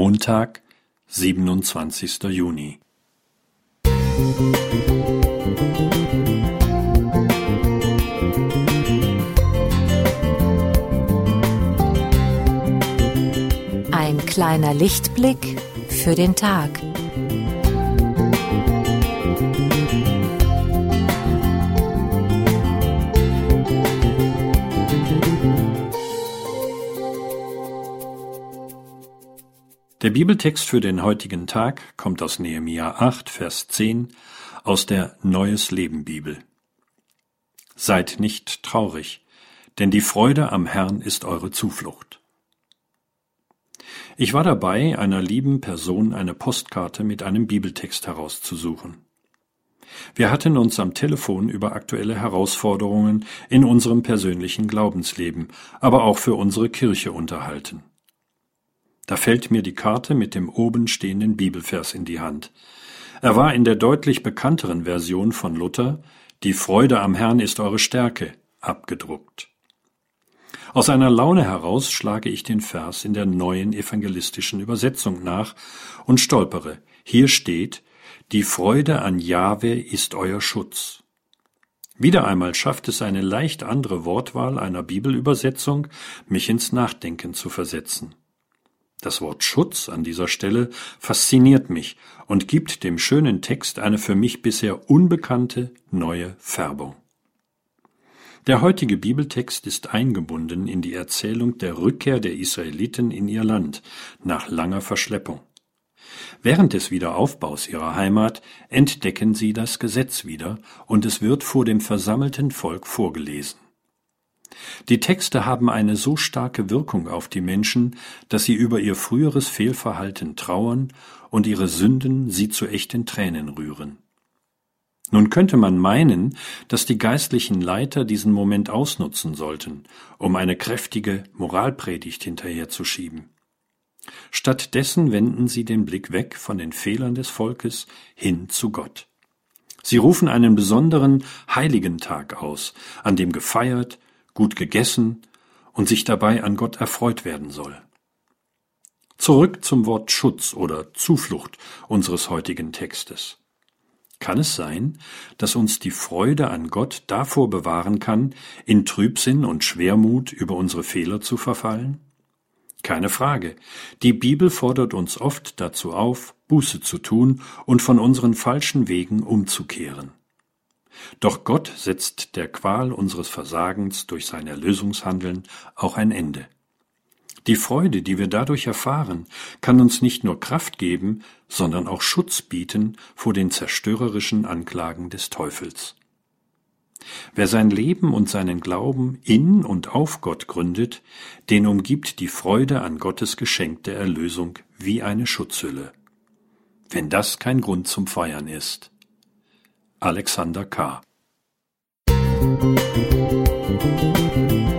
Montag, 27. Juni. Ein kleiner Lichtblick für den Tag. Der Bibeltext für den heutigen Tag kommt aus Nehemia 8, Vers 10 aus der Neues Leben Bibel. Seid nicht traurig, denn die Freude am Herrn ist eure Zuflucht. Ich war dabei, einer lieben Person eine Postkarte mit einem Bibeltext herauszusuchen. Wir hatten uns am Telefon über aktuelle Herausforderungen in unserem persönlichen Glaubensleben, aber auch für unsere Kirche unterhalten. Da fällt mir die Karte mit dem oben stehenden Bibelvers in die Hand. Er war in der deutlich bekannteren Version von Luther Die Freude am Herrn ist eure Stärke abgedruckt. Aus einer Laune heraus schlage ich den Vers in der neuen evangelistischen Übersetzung nach und stolpere. Hier steht Die Freude an Jahwe ist euer Schutz. Wieder einmal schafft es eine leicht andere Wortwahl einer Bibelübersetzung, mich ins Nachdenken zu versetzen. Das Wort Schutz an dieser Stelle fasziniert mich und gibt dem schönen Text eine für mich bisher unbekannte neue Färbung. Der heutige Bibeltext ist eingebunden in die Erzählung der Rückkehr der Israeliten in ihr Land nach langer Verschleppung. Während des Wiederaufbaus ihrer Heimat entdecken sie das Gesetz wieder und es wird vor dem versammelten Volk vorgelesen. Die Texte haben eine so starke Wirkung auf die Menschen, dass sie über ihr früheres Fehlverhalten trauern und ihre Sünden sie zu echten Tränen rühren. Nun könnte man meinen, dass die geistlichen Leiter diesen Moment ausnutzen sollten, um eine kräftige Moralpredigt hinterherzuschieben. Stattdessen wenden sie den Blick weg von den Fehlern des Volkes hin zu Gott. Sie rufen einen besonderen heiligen Tag aus, an dem gefeiert, gut gegessen und sich dabei an Gott erfreut werden soll. Zurück zum Wort Schutz oder Zuflucht unseres heutigen Textes. Kann es sein, dass uns die Freude an Gott davor bewahren kann, in Trübsinn und Schwermut über unsere Fehler zu verfallen? Keine Frage. Die Bibel fordert uns oft dazu auf, Buße zu tun und von unseren falschen Wegen umzukehren. Doch Gott setzt der Qual unseres Versagens durch sein Erlösungshandeln auch ein Ende. Die Freude, die wir dadurch erfahren, kann uns nicht nur Kraft geben, sondern auch Schutz bieten vor den zerstörerischen Anklagen des Teufels. Wer sein Leben und seinen Glauben in und auf Gott gründet, den umgibt die Freude an Gottes Geschenk der Erlösung wie eine Schutzhülle. Wenn das kein Grund zum Feiern ist. Alexander K. Musik